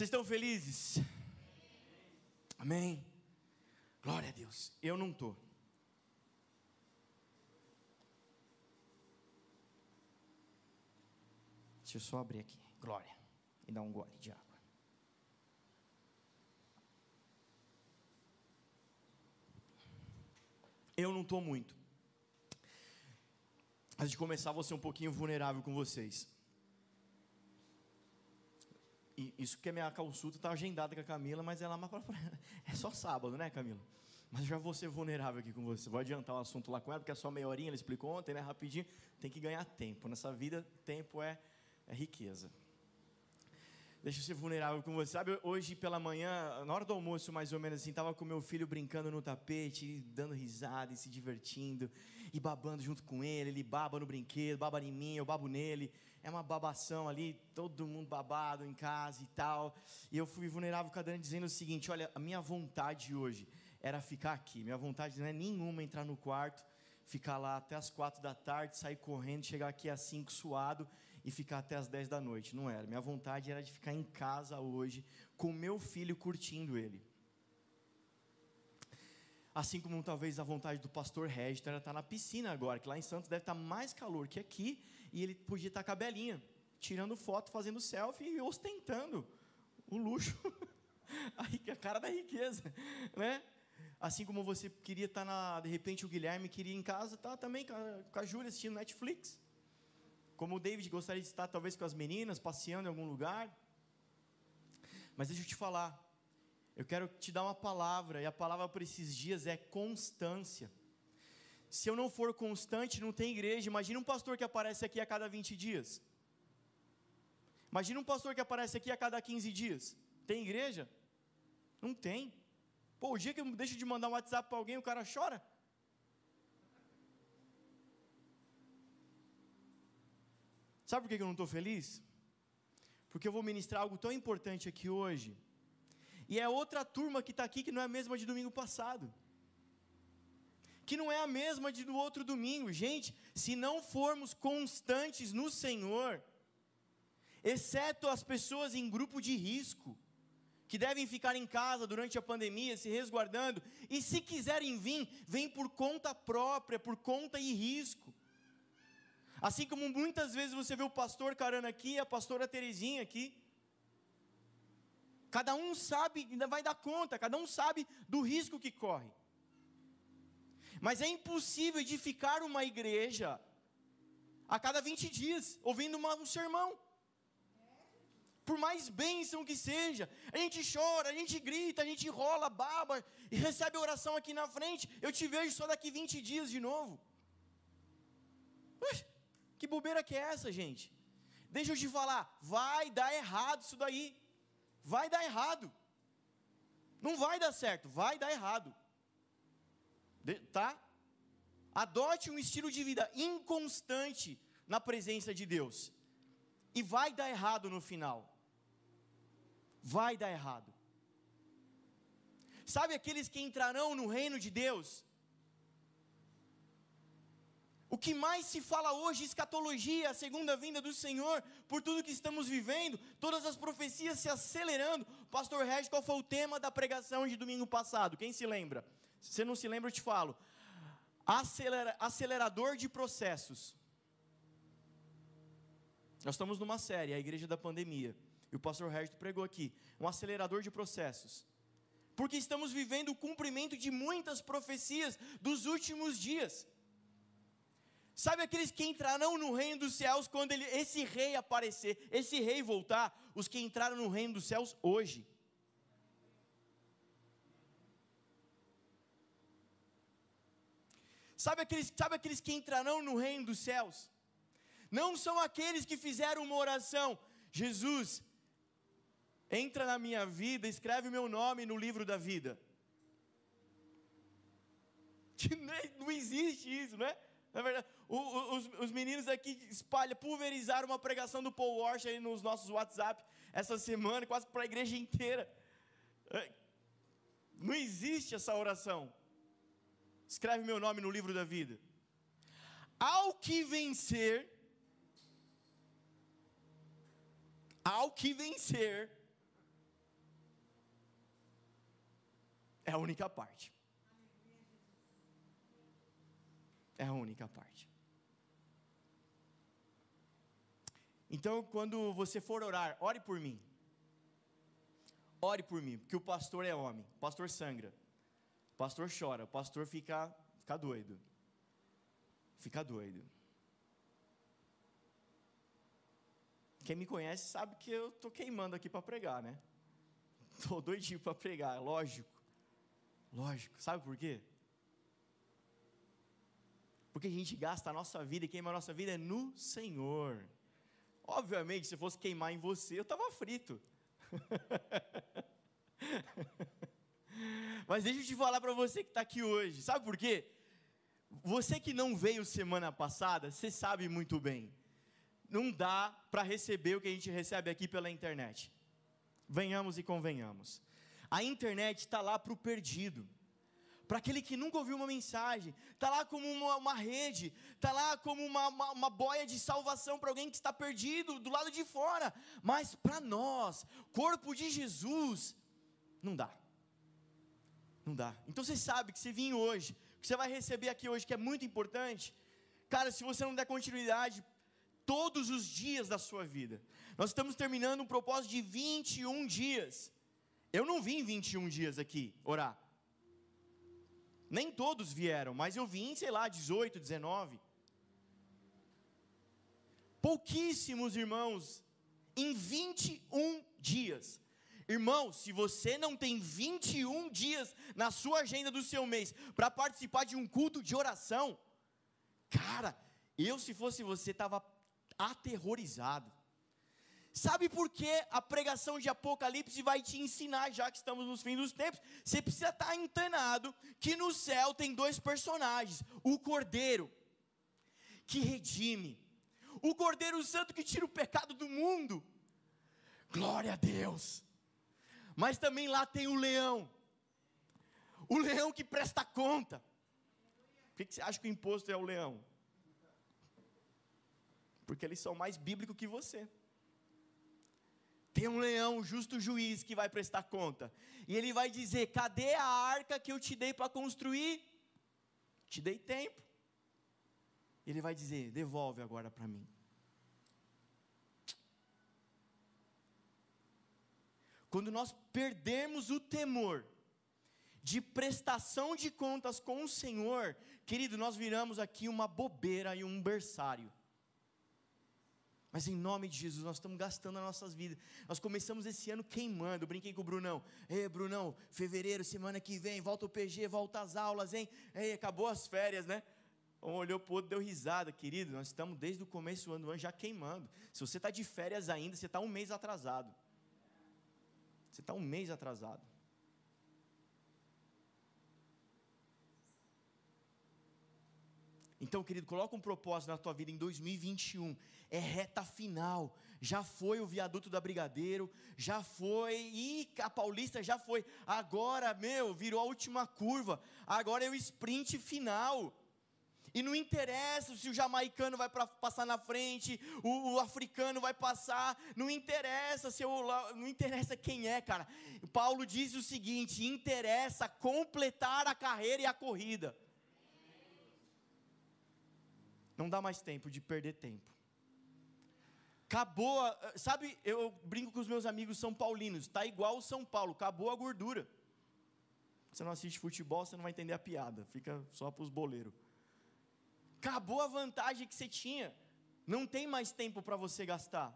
Vocês estão felizes? Amém. Glória a Deus. Eu não estou. Deixa eu só abrir aqui. Glória. E dar um gole de água. Eu não estou muito. Antes de começar, vou ser um pouquinho vulnerável com vocês. Isso que a minha consulta está agendada com a Camila, mas ela é só sábado, né, Camila? Mas já vou ser vulnerável aqui com você. Vou adiantar o assunto lá com ela, porque é só meia horinha, ela explicou ontem, né? Rapidinho. Tem que ganhar tempo. Nessa vida, tempo é, é riqueza. Deixa eu ser vulnerável com você. Sabe, hoje pela manhã, na hora do almoço, mais ou menos assim, estava com meu filho brincando no tapete, dando risada e se divertindo, e babando junto com ele. Ele baba no brinquedo, baba em mim, eu babo nele. É uma babação ali, todo mundo babado em casa e tal. E eu fui vulnerável com a Dani dizendo o seguinte: olha, a minha vontade hoje era ficar aqui. Minha vontade não é nenhuma entrar no quarto ficar lá até as quatro da tarde, sair correndo, chegar aqui às cinco suado e ficar até as dez da noite. Não era. Minha vontade era de ficar em casa hoje com meu filho curtindo ele. Assim como talvez a vontade do pastor Regis era estar na piscina agora, que lá em Santos deve estar mais calor que aqui, e ele podia estar com a Belinha, tirando foto, fazendo selfie e ostentando o luxo, a cara da riqueza, né? Assim como você queria estar na. De repente o Guilherme queria ir em casa, tá também com a, com a Júlia assistindo Netflix. Como o David gostaria de estar talvez com as meninas, passeando em algum lugar. Mas deixa eu te falar. Eu quero te dar uma palavra, e a palavra para esses dias é constância. Se eu não for constante, não tem igreja. Imagina um pastor que aparece aqui a cada 20 dias. Imagina um pastor que aparece aqui a cada 15 dias. Tem igreja? Não tem. Pô, o dia que eu deixo de mandar um WhatsApp para alguém, o cara chora. Sabe por que eu não estou feliz? Porque eu vou ministrar algo tão importante aqui hoje. E é outra turma que está aqui que não é a mesma de domingo passado. Que não é a mesma de do outro domingo. Gente, se não formos constantes no Senhor, exceto as pessoas em grupo de risco, que devem ficar em casa durante a pandemia, se resguardando, e se quiserem vir, vem por conta própria, por conta e risco. Assim como muitas vezes você vê o pastor Carana aqui, a pastora Terezinha aqui. Cada um sabe, ainda vai dar conta, cada um sabe do risco que corre. Mas é impossível edificar uma igreja a cada 20 dias, ouvindo uma, um sermão por mais bênção que seja, a gente chora, a gente grita, a gente rola, baba e recebe oração aqui na frente. Eu te vejo só daqui 20 dias de novo. Que bobeira que é essa, gente? Deixa eu te falar, vai dar errado isso daí. Vai dar errado. Não vai dar certo, vai dar errado. De, tá? Adote um estilo de vida inconstante na presença de Deus. E vai dar errado no final vai dar errado. Sabe aqueles que entrarão no reino de Deus? O que mais se fala hoje, escatologia, a segunda vinda do Senhor, por tudo que estamos vivendo, todas as profecias se acelerando. Pastor Regis, qual foi o tema da pregação de domingo passado? Quem se lembra? Se você não se lembra, eu te falo. Acelera, acelerador de processos. Nós estamos numa série, a Igreja da Pandemia e o pastor Regis pregou aqui, um acelerador de processos. Porque estamos vivendo o cumprimento de muitas profecias dos últimos dias. Sabe aqueles que entrarão no reino dos céus quando ele, esse rei aparecer, esse rei voltar? Os que entraram no reino dos céus hoje. Sabe aqueles, sabe aqueles que entrarão no reino dos céus? Não são aqueles que fizeram uma oração, Jesus, entra na minha vida, escreve o meu nome no livro da vida. Não existe isso, não é? Na verdade, o, o, os, os, meninos aqui espalham, pulverizaram uma pregação do Paul Walsh aí nos nossos WhatsApp essa semana, quase para a igreja inteira. É, não existe essa oração. Escreve meu nome no livro da vida. Ao que vencer, ao que vencer, é a única parte. É a única parte. Então, quando você for orar, ore por mim. Ore por mim, porque o pastor é homem, o pastor sangra, o pastor chora, o pastor fica, fica doido. Fica doido. Quem me conhece sabe que eu estou queimando aqui para pregar, né? Estou doidinho para pregar, lógico. Lógico. Sabe por quê? Porque a gente gasta a nossa vida e queima a nossa vida no Senhor. Obviamente, se fosse queimar em você, eu estava frito. Mas deixa eu te falar para você que está aqui hoje. Sabe por quê? Você que não veio semana passada, você sabe muito bem. Não dá para receber o que a gente recebe aqui pela internet. Venhamos e convenhamos. A internet está lá para o perdido para aquele que nunca ouviu uma mensagem, está lá como uma, uma rede, está lá como uma, uma, uma boia de salvação para alguém que está perdido do lado de fora, mas para nós, corpo de Jesus, não dá, não dá. Então você sabe que você vir hoje, que você vai receber aqui hoje, que é muito importante, cara, se você não der continuidade, todos os dias da sua vida, nós estamos terminando um propósito de 21 dias. Eu não vim 21 dias aqui orar. Nem todos vieram, mas eu vim, sei lá, 18, 19. Pouquíssimos irmãos em 21 dias. Irmão, se você não tem 21 dias na sua agenda do seu mês para participar de um culto de oração, cara, eu se fosse você estava aterrorizado. Sabe por que a pregação de Apocalipse vai te ensinar, já que estamos nos fins dos tempos? Você precisa estar antenado que no céu tem dois personagens: o Cordeiro, que redime, o Cordeiro Santo que tira o pecado do mundo. Glória a Deus. Mas também lá tem o leão, o leão que presta conta. Por que você acha que o imposto é o leão? Porque eles são mais bíblicos que você. Tem um leão, um justo juiz, que vai prestar conta. E ele vai dizer: cadê a arca que eu te dei para construir? Te dei tempo. Ele vai dizer: devolve agora para mim. Quando nós perdemos o temor de prestação de contas com o Senhor, querido, nós viramos aqui uma bobeira e um berçário. Mas em nome de Jesus, nós estamos gastando as nossas vidas. Nós começamos esse ano queimando. Eu brinquei com o Brunão. Ei, Brunão, fevereiro, semana que vem, volta o PG, volta as aulas, hein? Ei, acabou as férias, né? Um olhou para o outro, deu risada. Querido, nós estamos desde o começo do ano já queimando. Se você está de férias ainda, você está um mês atrasado. Você está um mês atrasado. Então, querido, coloca um propósito na tua vida em 2021. É reta final. Já foi o viaduto da Brigadeiro, já foi, e a Paulista já foi. Agora, meu, virou a última curva. Agora é o sprint final. E não interessa se o jamaicano vai pra, passar na frente, o, o, africano vai passar, não interessa se eu, não interessa quem é, cara. Paulo diz o seguinte: interessa completar a carreira e a corrida. Não dá mais tempo de perder tempo. Acabou, a, sabe, eu brinco com os meus amigos são paulinos, está igual o São Paulo, acabou a gordura. Você não assiste futebol, você não vai entender a piada, fica só para os boleiros. Acabou a vantagem que você tinha, não tem mais tempo para você gastar.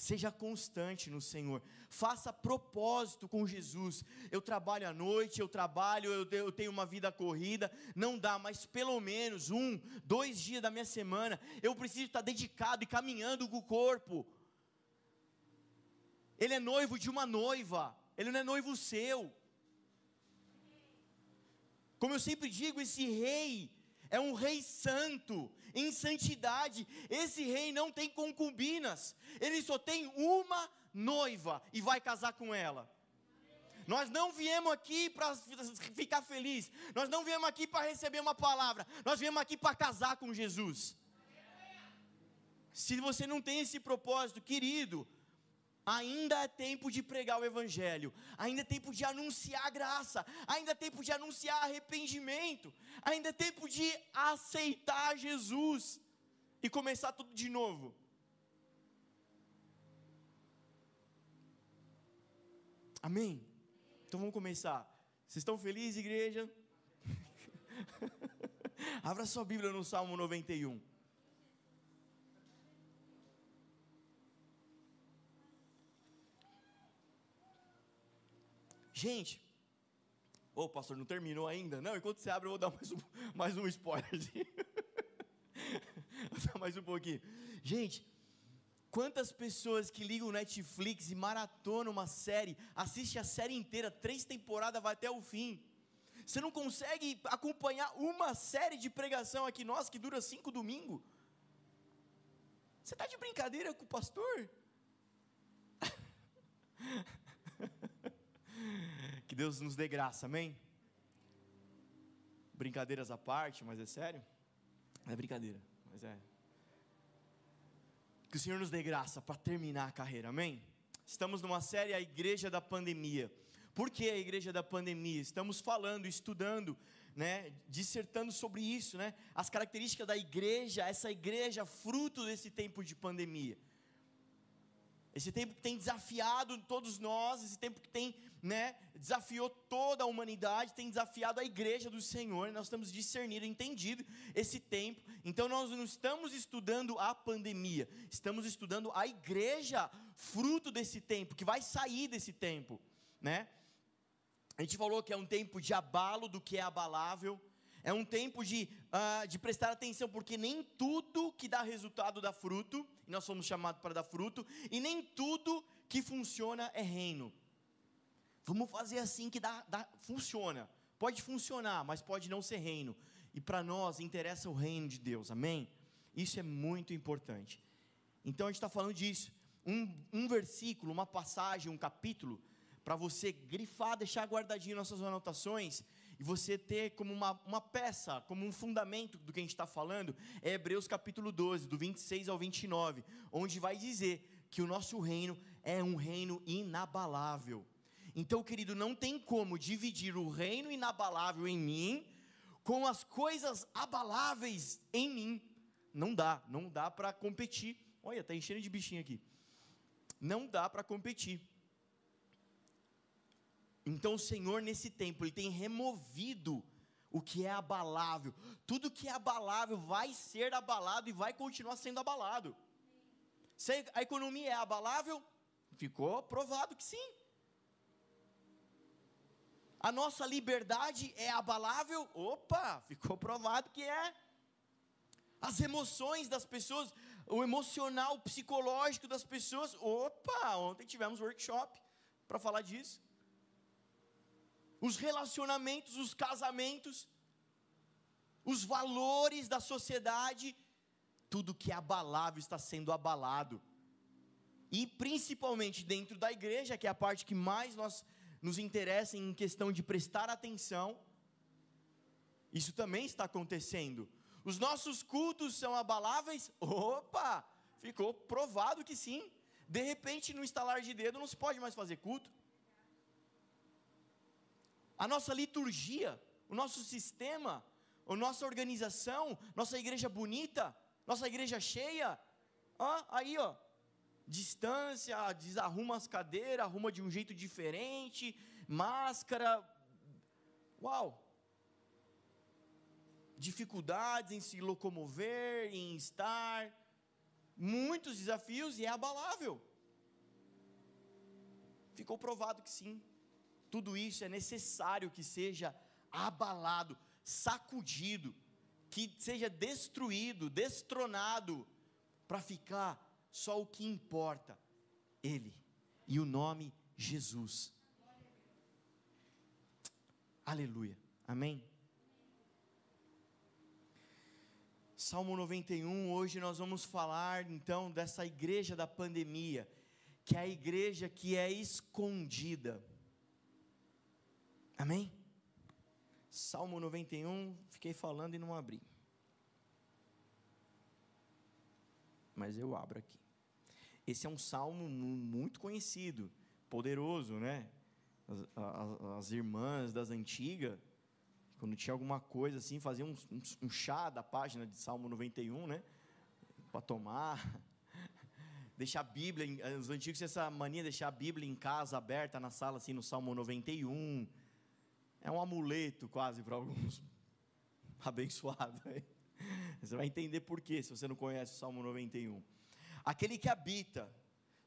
Seja constante no Senhor. Faça propósito com Jesus. Eu trabalho à noite, eu trabalho, eu, tenho uma vida corrida. Não dá, mas pelo menos um, dois dias da minha semana, eu preciso estar dedicado e caminhando com o corpo. Ele é noivo de uma noiva, ele não é noivo seu. Como eu sempre digo, esse rei é um rei santo, em santidade. Esse rei não tem concubinas, ele só tem uma noiva e vai casar com ela. Nós não viemos aqui para ficar feliz, nós não viemos aqui para receber uma palavra, nós viemos aqui para casar com Jesus. Se você não tem esse propósito, querido, Ainda é tempo de pregar o Evangelho, ainda é tempo de anunciar a graça, ainda é tempo de anunciar arrependimento, ainda é tempo de aceitar Jesus e começar tudo de novo. Amém? Então vamos começar. Vocês estão felizes, igreja? Abra sua Bíblia no Salmo 91. Gente, ô oh, pastor, não terminou ainda? Não, enquanto você abre, eu vou dar mais um, mais um spoiler. vou dar mais um pouquinho. Gente, quantas pessoas que ligam Netflix e maratonam uma série, assiste a série inteira, três temporadas, vai até o fim. Você não consegue acompanhar uma série de pregação aqui, nós, que dura cinco domingos? Você está de brincadeira com o pastor? Deus nos dê graça, amém? Brincadeiras à parte, mas é sério? É brincadeira, mas é. Que o Senhor nos dê graça para terminar a carreira, amém? Estamos numa série A Igreja da Pandemia. Por que a Igreja da Pandemia? Estamos falando, estudando, né, dissertando sobre isso, né? As características da igreja, essa igreja fruto desse tempo de pandemia. Esse tempo que tem desafiado todos nós, esse tempo que tem, né, desafiou toda a humanidade, tem desafiado a igreja do Senhor. Nós estamos discernindo, entendido esse tempo. Então nós não estamos estudando a pandemia, estamos estudando a igreja, fruto desse tempo, que vai sair desse tempo, né? A gente falou que é um tempo de abalo do que é abalável, é um tempo de, uh, de prestar atenção, porque nem tudo que dá resultado dá fruto, e nós somos chamados para dar fruto, e nem tudo que funciona é reino. Vamos fazer assim que dá, dá, funciona. Pode funcionar, mas pode não ser reino. E para nós interessa o reino de Deus, amém? Isso é muito importante. Então a gente está falando disso. Um, um versículo, uma passagem, um capítulo, para você grifar, deixar guardadinho nas suas anotações e você ter como uma, uma peça, como um fundamento do que a gente está falando, é Hebreus capítulo 12, do 26 ao 29, onde vai dizer que o nosso reino é um reino inabalável. Então, querido, não tem como dividir o reino inabalável em mim com as coisas abaláveis em mim. Não dá, não dá para competir. Olha, está enchendo de bichinho aqui. Não dá para competir. Então o Senhor, nesse tempo, Ele tem removido o que é abalável. Tudo que é abalável vai ser abalado e vai continuar sendo abalado. Se a economia é abalável, ficou provado que sim. A nossa liberdade é abalável? Opa, ficou provado que é. As emoções das pessoas, o emocional, o psicológico das pessoas, opa, ontem tivemos workshop para falar disso os relacionamentos, os casamentos, os valores da sociedade, tudo que é abalável está sendo abalado. E principalmente dentro da igreja, que é a parte que mais nós nos interessa em questão de prestar atenção, isso também está acontecendo. Os nossos cultos são abaláveis? Opa! Ficou provado que sim. De repente, no estalar de dedo, não se pode mais fazer culto a nossa liturgia, o nosso sistema, a nossa organização, nossa igreja bonita, nossa igreja cheia. Ó, aí, ó, distância, desarruma as cadeiras, arruma de um jeito diferente, máscara. Uau! Dificuldades em se locomover, em estar, muitos desafios e é abalável. Ficou provado que sim tudo isso é necessário que seja abalado, sacudido, que seja destruído, destronado, para ficar só o que importa, Ele e o nome Jesus. Aleluia, amém? Salmo 91, hoje nós vamos falar então dessa igreja da pandemia, que é a igreja que é escondida. Amém? Salmo 91, fiquei falando e não abri. Mas eu abro aqui. esse é um salmo muito conhecido, poderoso, né? As, as, as irmãs das antigas, quando tinha alguma coisa assim, faziam um, um, um chá da página de Salmo 91, né? Para tomar. Deixar a Bíblia, os antigos tinham essa mania de deixar a Bíblia em casa, aberta na sala, assim, no Salmo 91. É um amuleto quase para alguns abençoados. Você vai entender por quê, se você não conhece o Salmo 91. Aquele que habita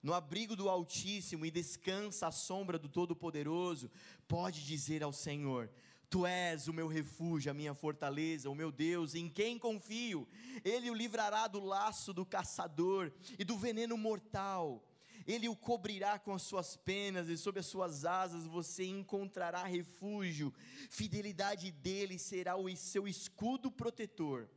no abrigo do Altíssimo e descansa à sombra do Todo-Poderoso, pode dizer ao Senhor: Tu és o meu refúgio, a minha fortaleza, o meu Deus, em quem confio. Ele o livrará do laço do caçador e do veneno mortal. Ele o cobrirá com as suas penas e sob as suas asas você encontrará refúgio. Fidelidade dele será o seu escudo protetor.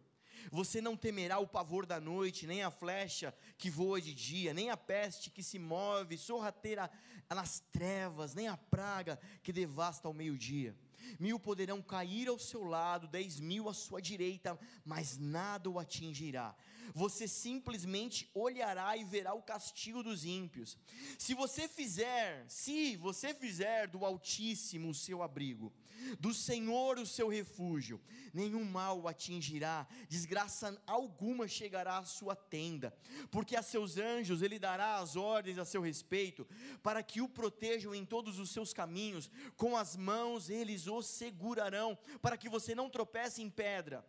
Você não temerá o pavor da noite, nem a flecha que voa de dia, nem a peste que se move sorrateira nas trevas, nem a praga que devasta ao meio-dia. Mil poderão cair ao seu lado, dez mil à sua direita, mas nada o atingirá. Você simplesmente olhará e verá o castigo dos ímpios. Se você fizer, se você fizer do Altíssimo o seu abrigo, do Senhor o seu refúgio, nenhum mal o atingirá, desgraça alguma chegará à sua tenda, porque a seus anjos ele dará as ordens a seu respeito, para que o protejam em todos os seus caminhos, com as mãos eles o segurarão, para que você não tropece em pedra.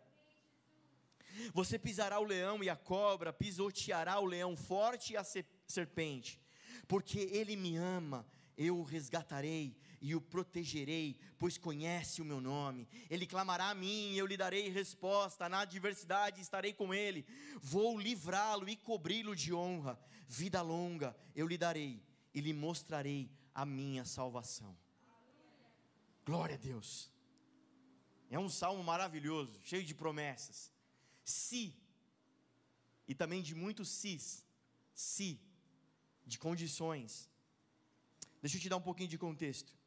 Você pisará o leão e a cobra, pisoteará o leão forte e a serpente, porque ele me ama, eu o resgatarei e o protegerei, pois conhece o meu nome. Ele clamará a mim, e eu lhe darei resposta. Na adversidade estarei com ele. Vou livrá-lo e cobri-lo de honra. Vida longa eu lhe darei e lhe mostrarei a minha salvação. Glória a Deus. É um salmo maravilhoso, cheio de promessas. Se, e também de muitos sis, se, de condições. Deixa eu te dar um pouquinho de contexto.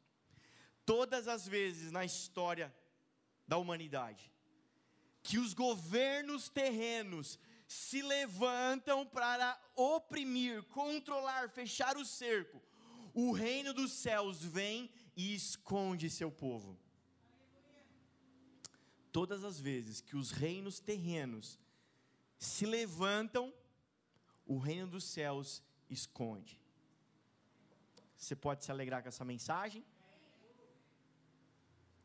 Todas as vezes na história da humanidade que os governos terrenos se levantam para oprimir, controlar, fechar o cerco, o reino dos céus vem e esconde seu povo. Todas as vezes que os reinos terrenos se levantam, o reino dos céus esconde. Você pode se alegrar com essa mensagem?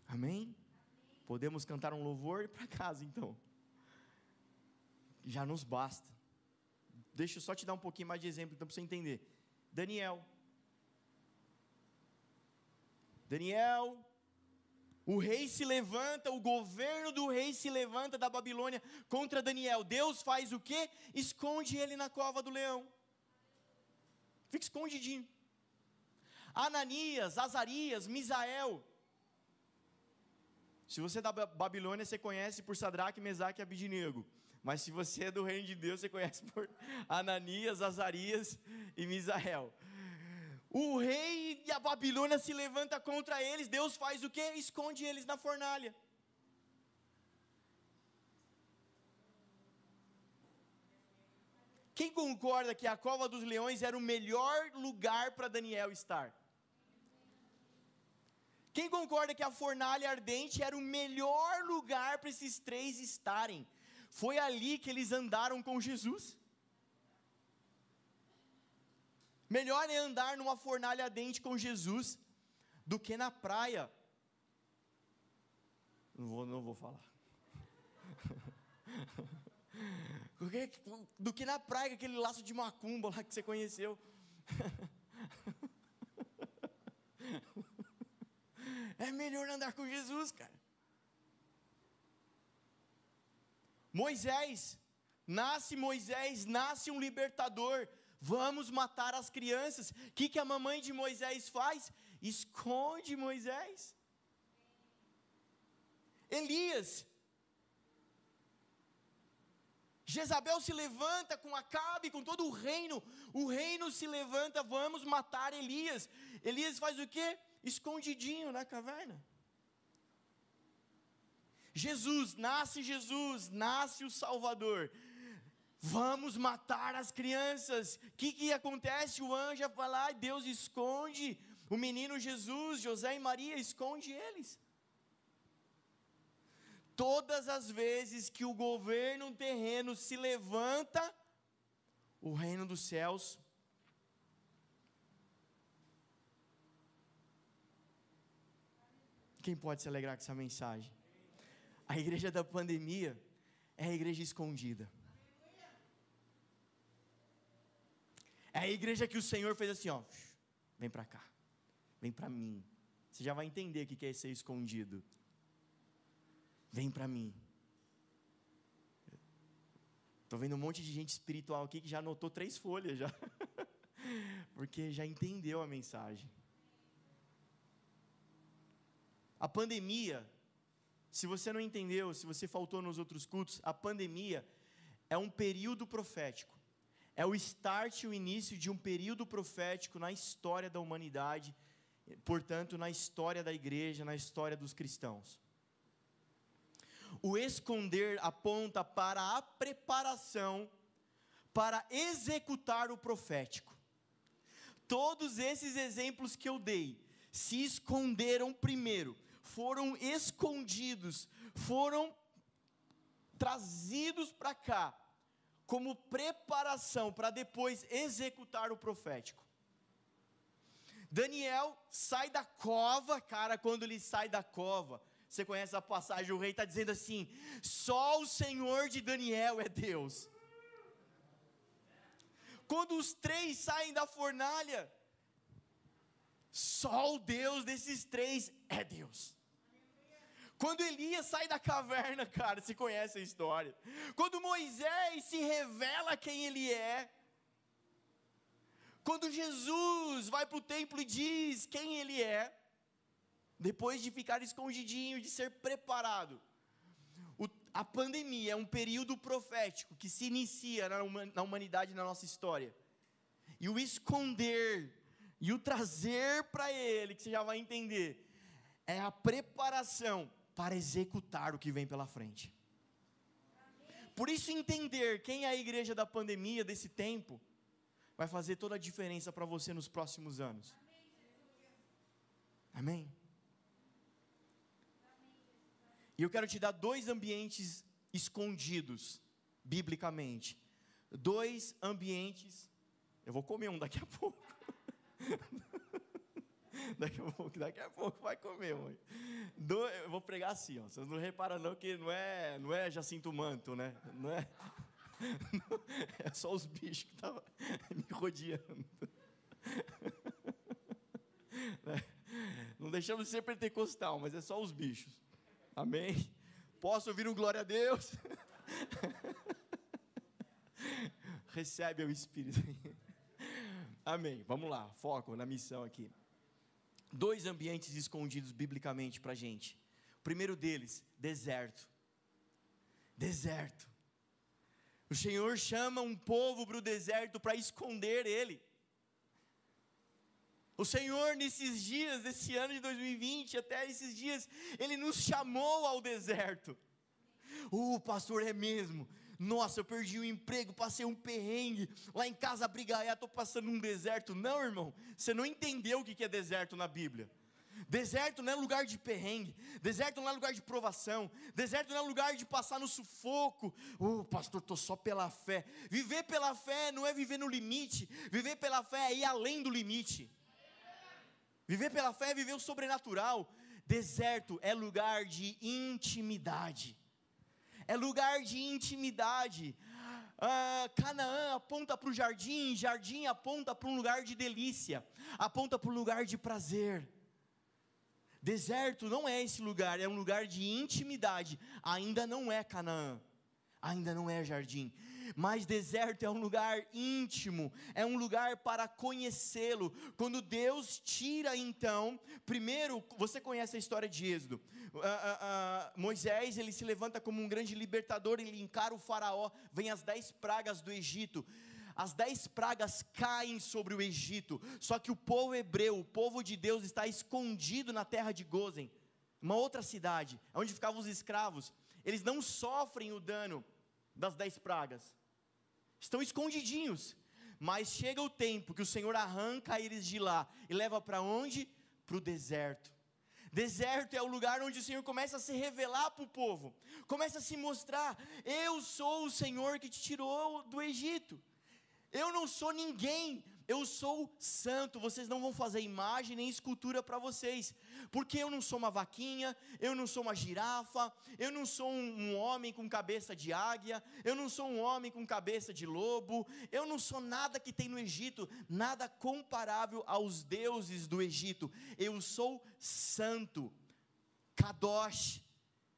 Amém? Podemos cantar um louvor e para casa então. Já nos basta. Deixa eu só te dar um pouquinho mais de exemplo então para você entender. Daniel, Daniel, o rei se levanta, o governo do rei se levanta da Babilônia contra Daniel. Deus faz o quê? Esconde ele na cova do leão. Fica escondidinho. Ananias, Azarias, Misael. Se você é da Babilônia, você conhece por Sadraque, Mesaque e Abidinego. Mas se você é do reino de Deus, você conhece por Ananias, Azarias e Misael o rei da Babilônia se levanta contra eles, Deus faz o que? Esconde eles na fornalha. Quem concorda que a cova dos leões era o melhor lugar para Daniel estar? Quem concorda que a fornalha ardente era o melhor lugar para esses três estarem? Foi ali que eles andaram com Jesus. Melhor é andar numa fornalha ardente com Jesus do que na praia. Não vou, não vou falar. do que na praia, aquele laço de macumba lá que você conheceu. é melhor andar com Jesus, cara. Moisés, nasce Moisés, nasce um libertador, Vamos matar as crianças. O que, que a mamãe de Moisés faz? Esconde Moisés. Elias. Jezabel se levanta com Acabe, com todo o reino. O reino se levanta, vamos matar Elias. Elias faz o quê? Escondidinho na caverna. Jesus, nasce Jesus, nasce o Salvador Vamos matar as crianças. O que, que acontece? O anjo vai lá e Deus esconde o menino Jesus, José e Maria, esconde eles. Todas as vezes que o governo terreno se levanta, o reino dos céus Quem pode se alegrar com essa mensagem? A igreja da pandemia é a igreja escondida. É a igreja que o Senhor fez assim, ó, vem para cá, vem para mim. Você já vai entender o que é ser escondido. Vem para mim. Estou vendo um monte de gente espiritual aqui que já anotou três folhas já. Porque já entendeu a mensagem. A pandemia, se você não entendeu, se você faltou nos outros cultos, a pandemia é um período profético. É o start, o início de um período profético na história da humanidade, portanto, na história da igreja, na história dos cristãos. O esconder aponta para a preparação para executar o profético. Todos esses exemplos que eu dei se esconderam primeiro foram escondidos, foram trazidos para cá, como preparação para depois executar o profético. Daniel sai da cova, cara, quando ele sai da cova, você conhece a passagem, o rei está dizendo assim: só o Senhor de Daniel é Deus. Quando os três saem da fornalha, só o Deus desses três é Deus. Quando Elias sai da caverna, cara, se conhece a história. Quando Moisés se revela quem ele é. Quando Jesus vai para o templo e diz quem ele é. Depois de ficar escondidinho, de ser preparado. O, a pandemia é um período profético que se inicia na, na humanidade, na nossa história. E o esconder e o trazer para ele, que você já vai entender, é a preparação para executar o que vem pela frente. Por isso, entender quem é a igreja da pandemia, desse tempo, vai fazer toda a diferença para você nos próximos anos. Amém? E eu quero te dar dois ambientes escondidos, biblicamente. Dois ambientes. Eu vou comer um daqui a pouco. daqui a pouco, daqui a pouco vai comer, mãe. Do, eu vou pregar assim, ó. Vocês não reparam não que não é, não é Jacinto Manto, né? Não é, é só os bichos que estavam me rodeando. Né? Não deixamos de ser pentecostal, mas é só os bichos. Amém? Posso ouvir um glória a Deus? Recebe o Espírito. Amém. Vamos lá, foco na missão aqui dois ambientes escondidos biblicamente para a gente. O primeiro deles, deserto. Deserto. O Senhor chama um povo para o deserto para esconder ele. O Senhor, nesses dias, esse ano de 2020, até esses dias, Ele nos chamou ao deserto. O pastor é mesmo. Nossa, eu perdi o emprego, passei um perrengue, lá em casa brigaiá, estou passando um deserto. Não, irmão, você não entendeu o que é deserto na Bíblia. Deserto não é lugar de perrengue, deserto não é lugar de provação, deserto não é lugar de passar no sufoco. Oh, pastor, estou só pela fé. Viver pela fé não é viver no limite, viver pela fé é ir além do limite. Viver pela fé é viver o sobrenatural. Deserto é lugar de intimidade é lugar de intimidade. Ah, Canaã aponta para o jardim, jardim aponta para um lugar de delícia, aponta para um lugar de prazer. Deserto não é esse lugar, é um lugar de intimidade. Ainda não é Canaã, ainda não é jardim mas deserto é um lugar íntimo, é um lugar para conhecê-lo. Quando Deus tira então, primeiro, você conhece a história de Êxodo. Uh, uh, uh, Moisés, ele se levanta como um grande libertador, ele encara o faraó, vem as dez pragas do Egito as dez pragas caem sobre o Egito, só que o povo hebreu, o povo de Deus, está escondido na terra de Gozen, uma outra cidade, onde ficavam os escravos. Eles não sofrem o dano das dez pragas, estão escondidinhos. Mas chega o tempo que o Senhor arranca eles de lá e leva para onde? Para o deserto. Deserto é o lugar onde o Senhor começa a se revelar para o povo, começa a se mostrar: eu sou o Senhor que te tirou do Egito. Eu não sou ninguém, eu sou santo, vocês não vão fazer imagem nem escultura para vocês, porque eu não sou uma vaquinha, eu não sou uma girafa, eu não sou um, um, homem com cabeça de águia, eu não sou um homem com cabeça de lobo, eu não sou nada que tem no Egito, nada comparável aos deuses do Egito, eu sou santo, Kadosh,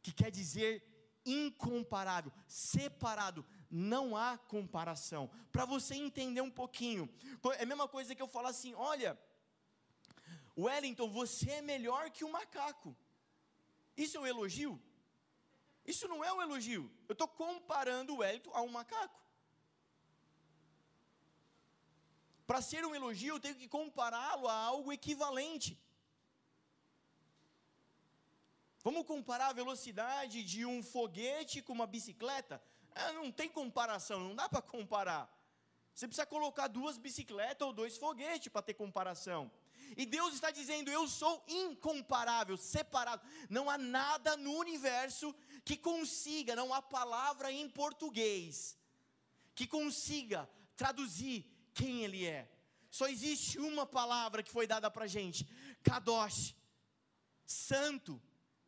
que quer dizer incomparável, separado, não há comparação. Para você entender um pouquinho, é a mesma coisa que eu falar assim: olha, Wellington, você é melhor que o macaco. Isso é um elogio? Isso não é um elogio. Eu estou comparando o Wellington a um macaco. Para ser um elogio, eu tenho que compará-lo a algo equivalente. Vamos comparar a velocidade de um foguete com uma bicicleta? É, não tem comparação, não dá para comparar. Você precisa colocar duas bicicletas ou dois foguetes para ter comparação. E Deus está dizendo: Eu sou incomparável, separado. Não há nada no universo que consiga, não há palavra em português que consiga traduzir quem Ele é. Só existe uma palavra que foi dada para a gente: Kadosh, santo,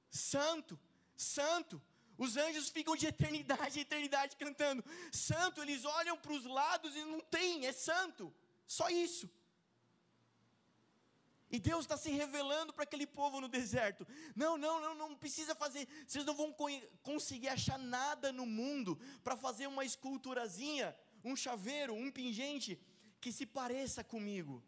santo, santo. Os anjos ficam de eternidade em eternidade cantando: Santo, eles olham para os lados e não tem, é santo. Só isso. E Deus está se revelando para aquele povo no deserto. Não, não, não, não precisa fazer. Vocês não vão conseguir achar nada no mundo para fazer uma esculturazinha, um chaveiro, um pingente que se pareça comigo.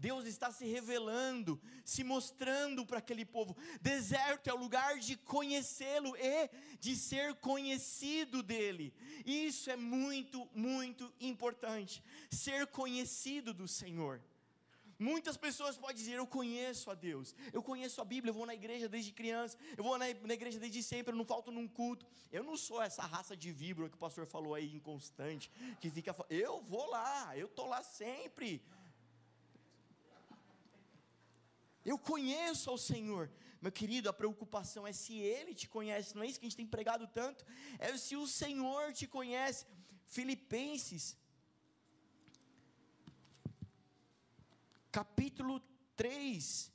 Deus está se revelando, se mostrando para aquele povo. Deserto é o lugar de conhecê-lo e de ser conhecido dele. Isso é muito, muito importante. Ser conhecido do Senhor. Muitas pessoas podem dizer: Eu conheço a Deus, eu conheço a Bíblia, eu vou na igreja desde criança, eu vou na, igreja desde sempre, eu não falto num culto. Eu não sou essa raça de víbora que o pastor falou aí, inconstante, que fica. Eu vou lá, eu estou lá sempre. Eu conheço ao Senhor. Meu querido, a preocupação é se Ele te conhece, não é isso que a gente tem pregado tanto? É se o Senhor te conhece. Filipenses, capítulo 3,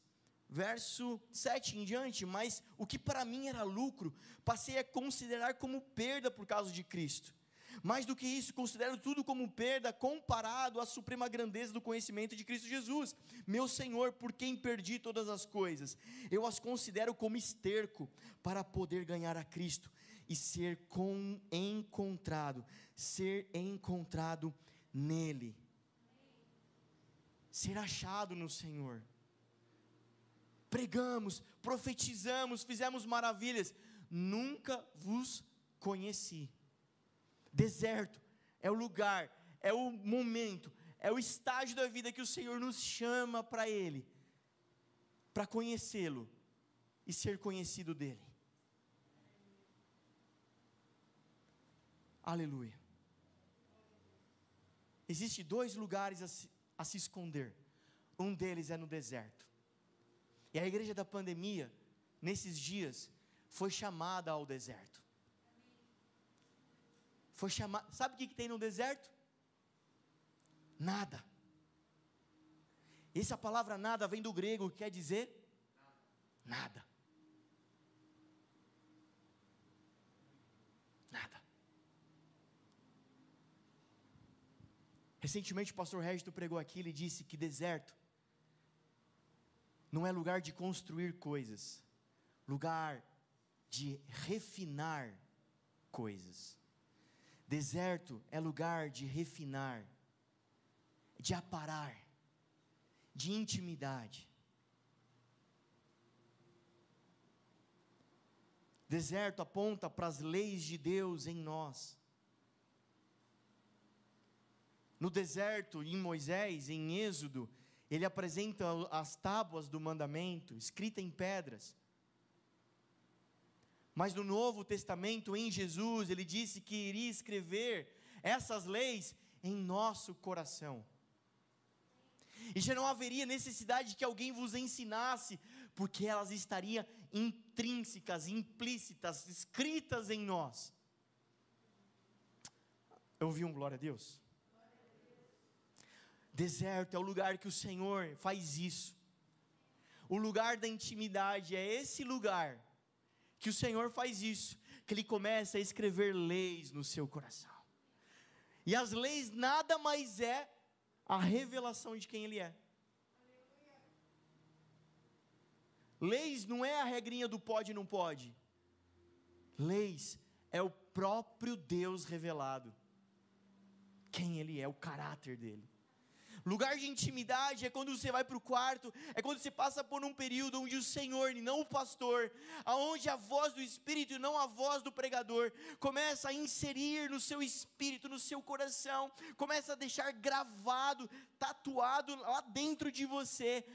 verso 7 em diante. Mas o que para mim era lucro, passei a considerar como perda por causa de Cristo. Mais do que isso, considero tudo como perda comparado à suprema grandeza do conhecimento de Cristo Jesus, meu Senhor, por quem perdi todas as coisas. Eu as considero como esterco para poder ganhar a Cristo e ser com, encontrado, ser encontrado nele. Ser achado no Senhor. Pregamos, profetizamos, fizemos maravilhas, nunca vos conheci Deserto é o lugar, é o momento, é o estágio da vida que o Senhor nos chama para Ele, para conhecê-lo e ser conhecido dEle. Aleluia. Existem dois lugares a se, a se esconder. Um deles é no deserto. E a igreja da pandemia, nesses dias, foi chamada ao deserto. Foi chamado. Sabe o que, que tem no deserto? Nada. Essa palavra nada vem do grego, que quer dizer nada. Nada. Recentemente o pastor Régito pregou aqui, ele disse que deserto não é lugar de construir coisas, lugar de refinar coisas. Deserto é lugar de refinar, de aparar, de intimidade. Deserto aponta para as leis de Deus em nós. No deserto, em Moisés, em Êxodo, ele apresenta as tábuas do mandamento, escrita em pedras. Mas no Novo Testamento, em Jesus, ele disse que iria escrever essas leis em nosso coração. E já não haveria necessidade que alguém vos ensinasse, porque elas estariam intrínsecas, implícitas, escritas em nós. Eu ouvi um glória a Deus. Deserto é o lugar que o Senhor faz isso. O lugar da intimidade é esse lugar que o Senhor faz isso, que Ele começa a escrever leis no seu coração. E as leis nada mais é a revelação de quem Ele é. Leis não é a regrinha do pode e não pode. Leis é o próprio Deus revelado. Quem Ele é, o caráter dele. Lugar de intimidade é quando você vai para o quarto, é quando você passa por um período onde o Senhor, e não o pastor, aonde a voz do Espírito e não a voz do pregador, começa a inserir no seu espírito, no seu coração, começa a deixar gravado, tatuado lá dentro de você,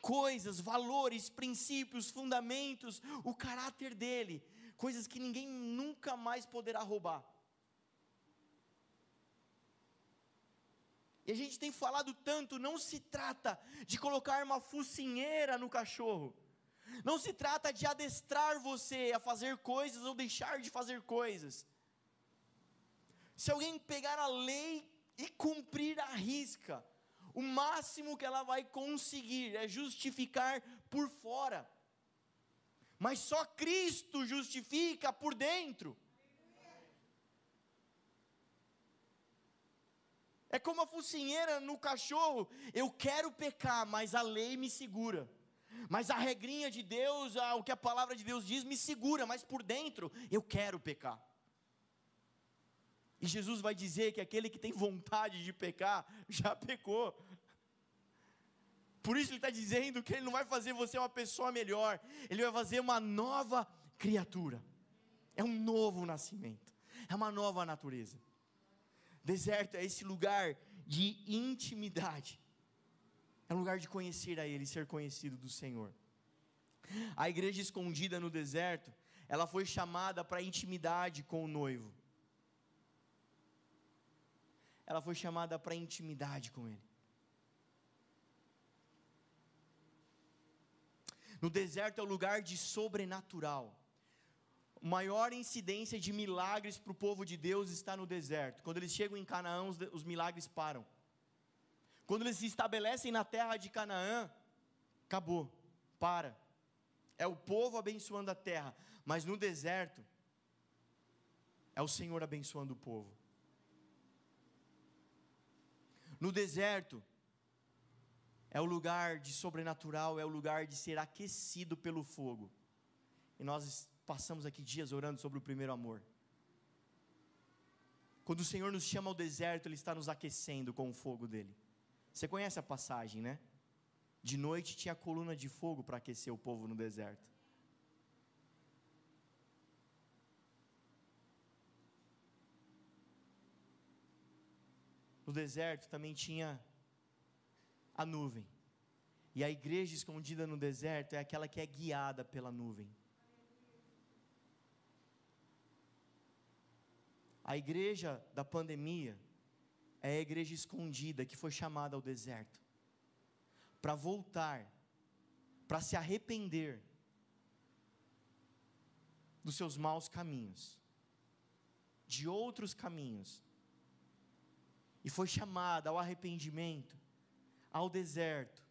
coisas, valores, princípios, fundamentos, o caráter dele, coisas que ninguém nunca mais poderá roubar. E a gente tem falado tanto, não se trata de colocar uma focinheira no cachorro. Não se trata de adestrar você a fazer coisas ou deixar de fazer coisas. Se alguém pegar a lei e cumprir a risca, o máximo que ela vai conseguir é justificar por fora. Mas só Cristo justifica por dentro. É como a focinheira no cachorro. Eu quero pecar, mas a lei me segura. Mas a regrinha de Deus, o que a palavra de Deus diz, me segura, mas por dentro eu quero pecar. E Jesus vai dizer que aquele que tem vontade de pecar, já pecou. Por isso ele está dizendo que ele não vai fazer você uma pessoa melhor, ele vai fazer uma nova criatura. É um novo nascimento, é uma nova natureza. Deserto é esse lugar de intimidade. É um lugar de conhecer a Ele, ser conhecido do Senhor. A igreja escondida no deserto, ela foi chamada para intimidade com o noivo. Ela foi chamada para intimidade com Ele. No deserto é o lugar de sobrenatural maior incidência de milagres para o povo de Deus está no deserto. Quando eles chegam em Canaã, os, os milagres param. Quando eles se estabelecem na terra de Canaã, acabou, para. É o povo abençoando a terra, mas no deserto, é o Senhor abençoando o povo. No deserto, é o lugar de sobrenatural, é o lugar de ser aquecido pelo fogo. E nós passamos aqui dias orando sobre o primeiro amor. Quando o Senhor nos chama ao deserto, Ele está nos aquecendo com o fogo dele. Você conhece a passagem, né? De noite tinha coluna de fogo para aquecer o povo no deserto. No deserto também tinha a nuvem. E a igreja escondida no deserto é aquela que é guiada pela nuvem. A igreja da pandemia é a igreja escondida que foi chamada ao deserto para voltar, para se arrepender dos seus maus caminhos, de outros caminhos, e foi chamada ao arrependimento, ao deserto,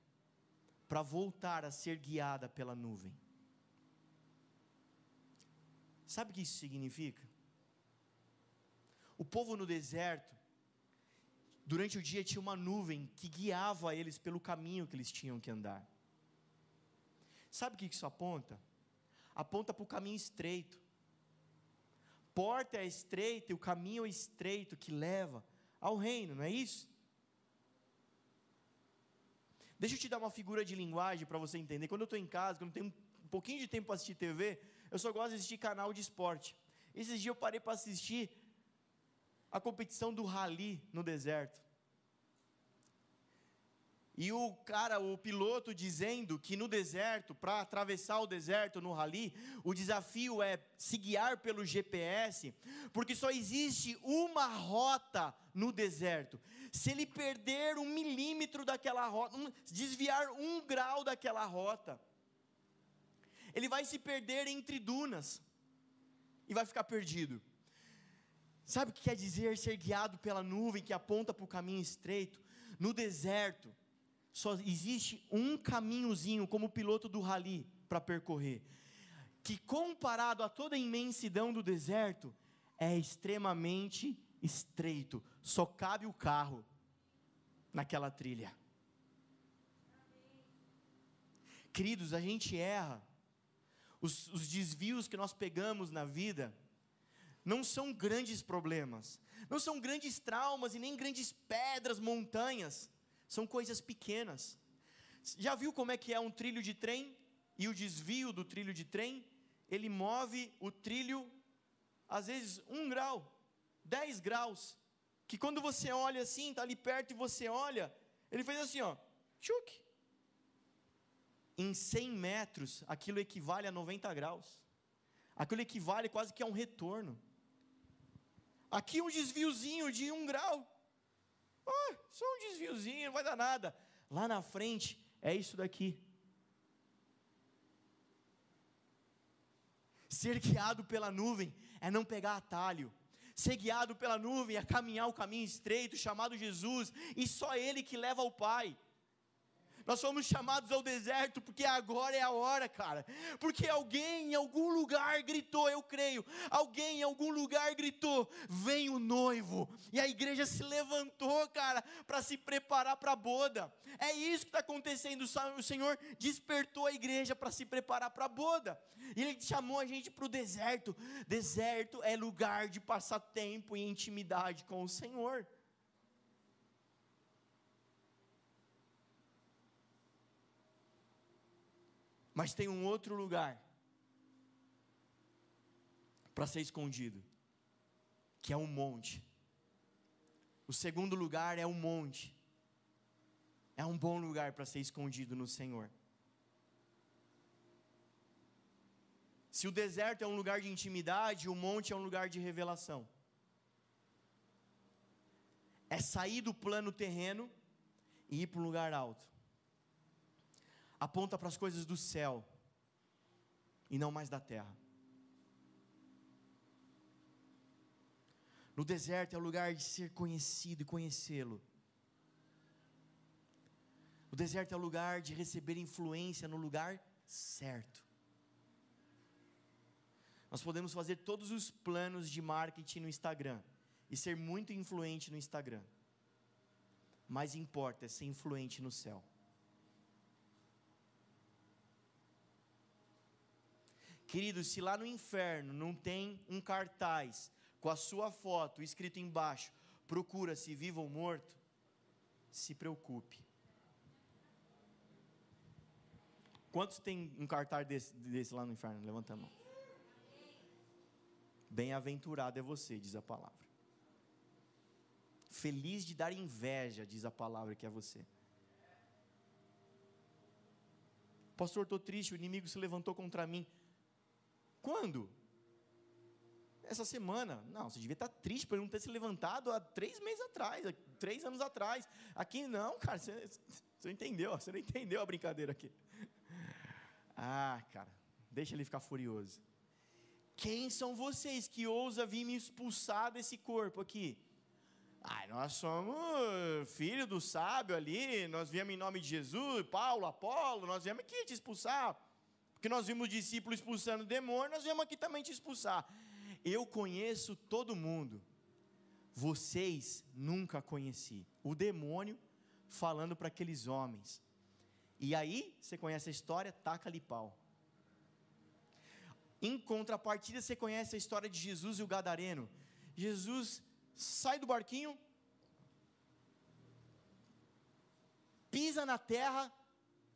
para voltar a ser guiada pela nuvem. Sabe o que isso significa? O povo no deserto, durante o dia tinha uma nuvem que guiava eles pelo caminho que eles tinham que andar. Sabe o que isso aponta? Aponta para o caminho estreito. Porta é estreita e o caminho é estreito que leva ao reino, não é isso? Deixa eu te dar uma figura de linguagem para você entender. Quando eu estou em casa, quando eu tenho um pouquinho de tempo para assistir TV, eu só gosto de assistir canal de esporte. Esses dias eu parei para assistir a competição do rally no deserto. E o cara, o piloto, dizendo que no deserto, para atravessar o deserto no rally, o desafio é se guiar pelo GPS, porque só existe uma rota no deserto. Se ele perder um milímetro daquela rota, um, desviar um grau daquela rota, ele vai se perder entre dunas e vai ficar perdido. Sabe o que quer dizer ser guiado pela nuvem que aponta para o caminho estreito? No deserto, só existe um caminhozinho como piloto do rally para percorrer, que comparado a toda a imensidão do deserto, é extremamente estreito, só cabe o carro naquela trilha. Queridos, a gente erra, os, os desvios que nós pegamos na vida, não são grandes problemas, não são grandes traumas e nem grandes pedras, montanhas, são coisas pequenas. Já viu como é que é um trilho de trem? E o desvio do trilho de trem, ele move o trilho, às vezes, um grau, dez graus. Que quando você olha assim, está ali perto e você olha, ele fez assim, ó, tchuk. Em 100 metros, aquilo equivale a 90 graus. Aquilo equivale quase que a um retorno. Aqui um desviozinho de um grau. Ah, só um desviozinho, não vai dar nada. Lá na frente é isso daqui. Ser guiado pela nuvem é não pegar atalho. Ser guiado pela nuvem é caminhar o caminho estreito chamado Jesus, e só Ele que leva ao Pai. Nós somos chamados ao deserto porque agora é a hora, cara. Porque alguém em algum lugar gritou, eu creio. Alguém em algum lugar gritou: "Vem o noivo". E a igreja se levantou, cara, para se preparar para a boda. É isso que está acontecendo. O Senhor despertou a igreja para se preparar para a boda. E Ele chamou a gente para o deserto. Deserto é lugar de passar tempo e intimidade com o Senhor. Mas tem um outro lugar para ser escondido, que é um monte. O segundo lugar é um monte. É um bom lugar para ser escondido no Senhor. Se o deserto é um lugar de intimidade, o monte é um lugar de revelação. É sair do plano terreno e ir para um lugar alto aponta para as coisas do céu e não mais da terra. No deserto é o lugar de ser conhecido e conhecê-lo. O deserto é o lugar de receber influência no lugar certo. Nós podemos fazer todos os planos de marketing no Instagram e ser muito influente no Instagram. Mas importa é ser influente no céu. Querido, se lá no inferno não tem um cartaz com a sua foto escrito embaixo, procura-se vivo ou morto, se preocupe. Quantos tem um cartaz desse, desse lá no inferno? Levanta a mão. Bem-aventurado é você, diz a palavra. Feliz de dar inveja, diz a palavra que é você. Pastor, estou triste, o inimigo se levantou contra mim. Quando? Essa semana. Não, você devia estar triste por não ter se levantado há três meses atrás, três anos atrás. Aqui não, cara, você, você entendeu, você não entendeu a brincadeira aqui. Ah, cara, deixa ele ficar furioso. Quem são vocês que ousam vir me expulsar desse corpo aqui? Ah, nós somos filho do sábio ali, nós viemos em nome de Jesus, Paulo, Apolo, nós viemos aqui te expulsar. Porque nós vimos discípulos expulsando demônio, nós viemos aqui também te expulsar. Eu conheço todo mundo. Vocês nunca conheci. O demônio falando para aqueles homens. E aí, você conhece a história, taca-lhe pau. Em contrapartida, você conhece a história de Jesus e o gadareno. Jesus sai do barquinho, pisa na terra,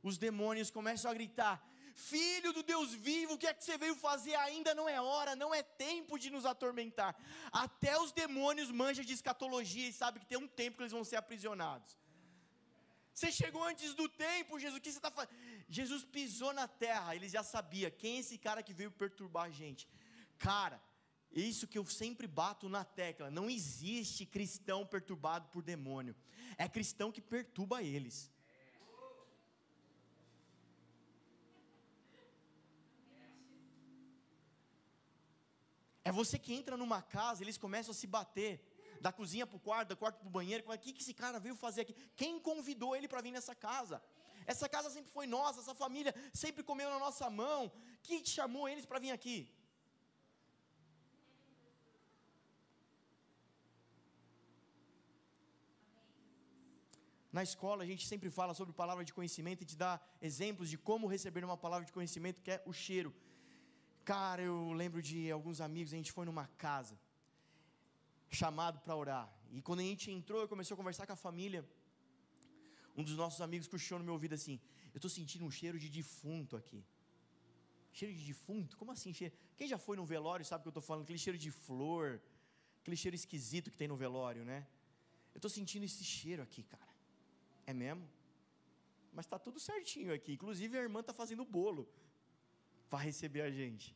os demônios começam a gritar: Filho do Deus vivo, o que é que você veio fazer? Ainda não é hora, não é tempo de nos atormentar. Até os demônios manjam de escatologia e sabem que tem um tempo que eles vão ser aprisionados. Você chegou antes do tempo, Jesus. O que você está fazendo? Jesus pisou na terra. Ele já sabia quem é esse cara que veio perturbar a gente. Cara, isso que eu sempre bato na tecla. Não existe cristão perturbado por demônio. É cristão que perturba eles. É você que entra numa casa, eles começam a se bater da cozinha para o quarto, do quarto para o banheiro. O que, que esse cara veio fazer aqui? Quem convidou ele para vir nessa casa? Essa casa sempre foi nossa, essa família sempre comeu na nossa mão. Quem chamou eles para vir aqui? Na escola a gente sempre fala sobre palavra de conhecimento e te dá exemplos de como receber uma palavra de conhecimento, que é o cheiro. Cara, eu lembro de alguns amigos, a gente foi numa casa chamado para orar. E quando a gente entrou e começou a conversar com a família, um dos nossos amigos puxou no meu ouvido assim: Eu estou sentindo um cheiro de defunto aqui. Cheiro de defunto? Como assim? Cheiro? Quem já foi no velório sabe o que eu estou falando? Aquele cheiro de flor, aquele cheiro esquisito que tem no velório, né? Eu estou sentindo esse cheiro aqui, cara. É mesmo? Mas está tudo certinho aqui. Inclusive a irmã está fazendo bolo para receber a gente.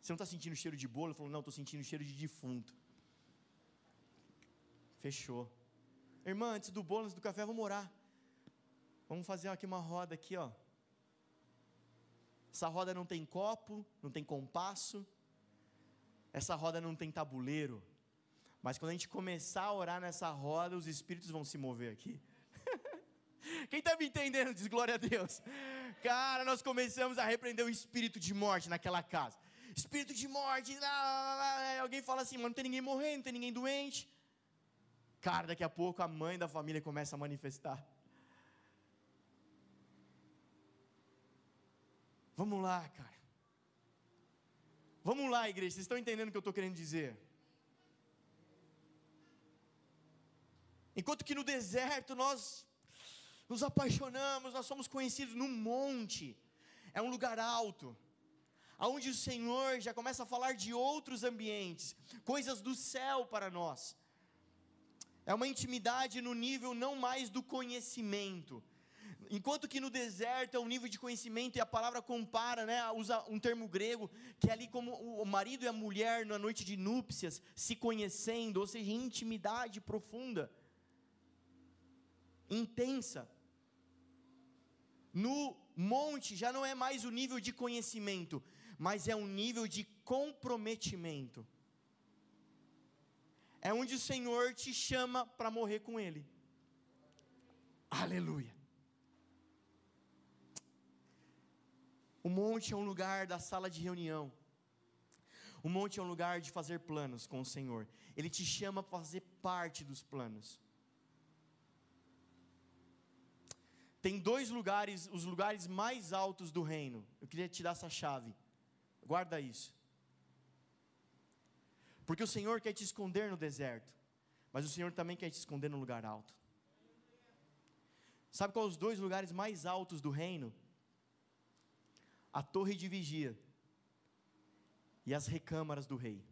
Você não está sentindo cheiro de bolo? Ele falou, não, estou sentindo cheiro de defunto. Fechou. Irmã, antes do bolo, antes do café, vamos orar. Vamos fazer aqui uma roda aqui, ó. Essa roda não tem copo, não tem compasso. Essa roda não tem tabuleiro. Mas quando a gente começar a orar nessa roda, os espíritos vão se mover aqui. Quem está me entendendo diz glória a Deus. Cara, nós começamos a repreender o espírito de morte naquela casa. Espírito de morte. Lá, lá, lá. Alguém fala assim, mas não tem ninguém morrendo, não tem ninguém doente. Cara, daqui a pouco a mãe da família começa a manifestar. Vamos lá, cara. Vamos lá, igreja. Vocês estão entendendo o que eu estou querendo dizer? Enquanto que no deserto nós nos apaixonamos, nós somos conhecidos num monte, é um lugar alto, aonde o Senhor já começa a falar de outros ambientes, coisas do céu para nós. É uma intimidade no nível não mais do conhecimento. Enquanto que no deserto é um nível de conhecimento e a palavra compara, né, usa um termo grego, que é ali como o marido e a mulher na noite de núpcias se conhecendo, ou seja, intimidade profunda, intensa. No monte já não é mais o nível de conhecimento, mas é um nível de comprometimento é onde o Senhor te chama para morrer com Ele. Aleluia. O monte é um lugar da sala de reunião. O monte é um lugar de fazer planos com o Senhor. Ele te chama para fazer parte dos planos. Tem dois lugares, os lugares mais altos do reino. Eu queria te dar essa chave. Guarda isso. Porque o Senhor quer te esconder no deserto, mas o Senhor também quer te esconder no lugar alto. Sabe quais os dois lugares mais altos do reino? A torre de vigia e as recâmaras do rei.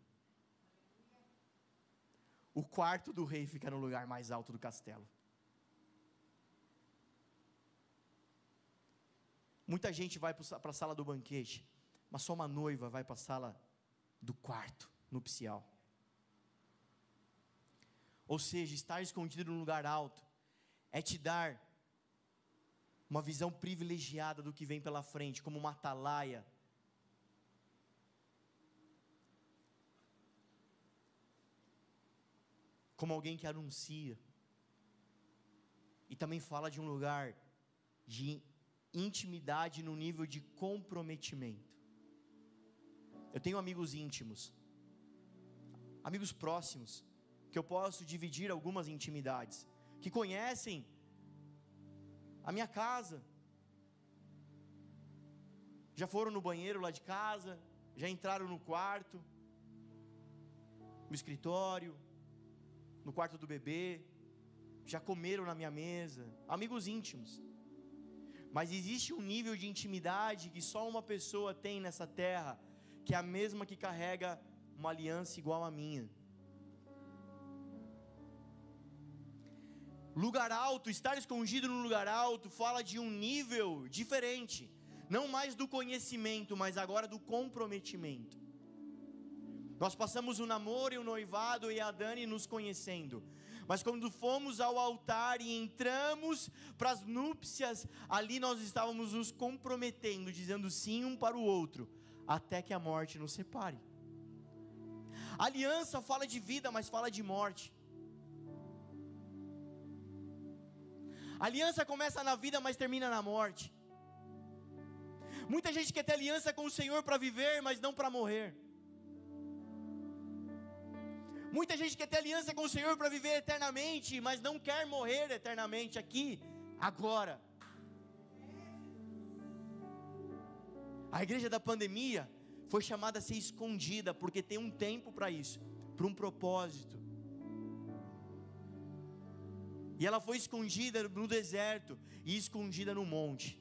O quarto do rei fica no lugar mais alto do castelo. Muita gente vai para a sala do banquete, mas só uma noiva vai para a sala do quarto nupcial. Ou seja, estar escondido num lugar alto é te dar uma visão privilegiada do que vem pela frente, como uma atalaia. Como alguém que anuncia. E também fala de um lugar de intimidade no nível de comprometimento. Eu tenho amigos íntimos amigos próximos, que eu posso dividir algumas intimidades, que conhecem a minha casa, já foram no banheiro lá de casa, já entraram no quarto, no escritório, no quarto do bebê, já comeram na minha mesa, amigos íntimos. Mas existe um nível de intimidade que só uma pessoa tem nessa terra, que é a mesma que carrega uma aliança igual à minha. Lugar alto, estar escondido no lugar alto, fala de um nível diferente, não mais do conhecimento, mas agora do comprometimento. Nós passamos o namoro e o noivado e a Dani nos conhecendo. Mas quando fomos ao altar e entramos para as núpcias, ali nós estávamos nos comprometendo, dizendo sim um para o outro, até que a morte nos separe. aliança fala de vida, mas fala de morte. aliança começa na vida, mas termina na morte. Muita gente quer ter aliança com o Senhor para viver, mas não para morrer. Muita gente quer ter aliança com o Senhor para viver eternamente, mas não quer morrer eternamente aqui, agora. A igreja da pandemia foi chamada a ser escondida, porque tem um tempo para isso, para um propósito. E ela foi escondida no deserto e escondida no monte.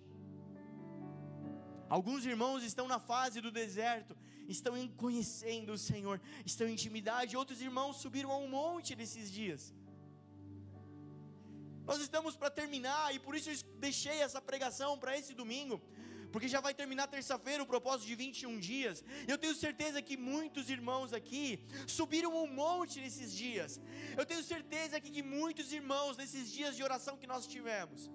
Alguns irmãos estão na fase do deserto estão conhecendo o Senhor, estão em intimidade. Outros irmãos subiram a um monte nesses dias. Nós estamos para terminar, e por isso eu deixei essa pregação para esse domingo, porque já vai terminar terça-feira o propósito de 21 dias. Eu tenho certeza que muitos irmãos aqui subiram um monte nesses dias. Eu tenho certeza que, que muitos irmãos, nesses dias de oração que nós tivemos,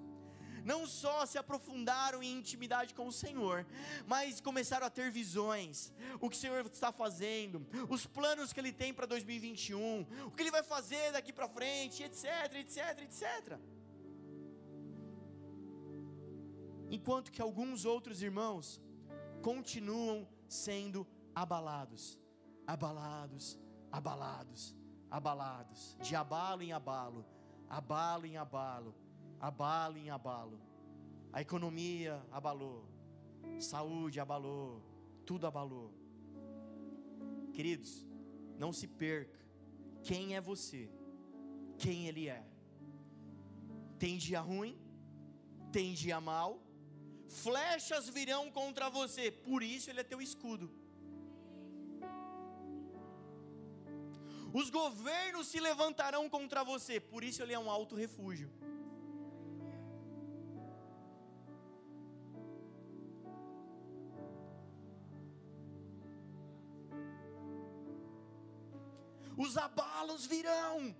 não só se aprofundaram em intimidade com o Senhor, mas começaram a ter visões, o que o Senhor está fazendo, os planos que Ele tem para 2021, o que Ele vai fazer daqui para frente, etc, etc, etc. Enquanto que alguns outros irmãos continuam sendo abalados, abalados, abalados, abalados, de abalo em abalo, abalo em abalo, abalo em abalo. A economia abalou, saúde abalou, tudo abalou. Queridos, não se perca. Quem é você? Quem ele é? Tem dia ruim? Tem dia mal? Flechas virão contra você, por isso ele é teu escudo. Os governos se levantarão contra você, por isso ele é um alto refúgio. Abalos virão.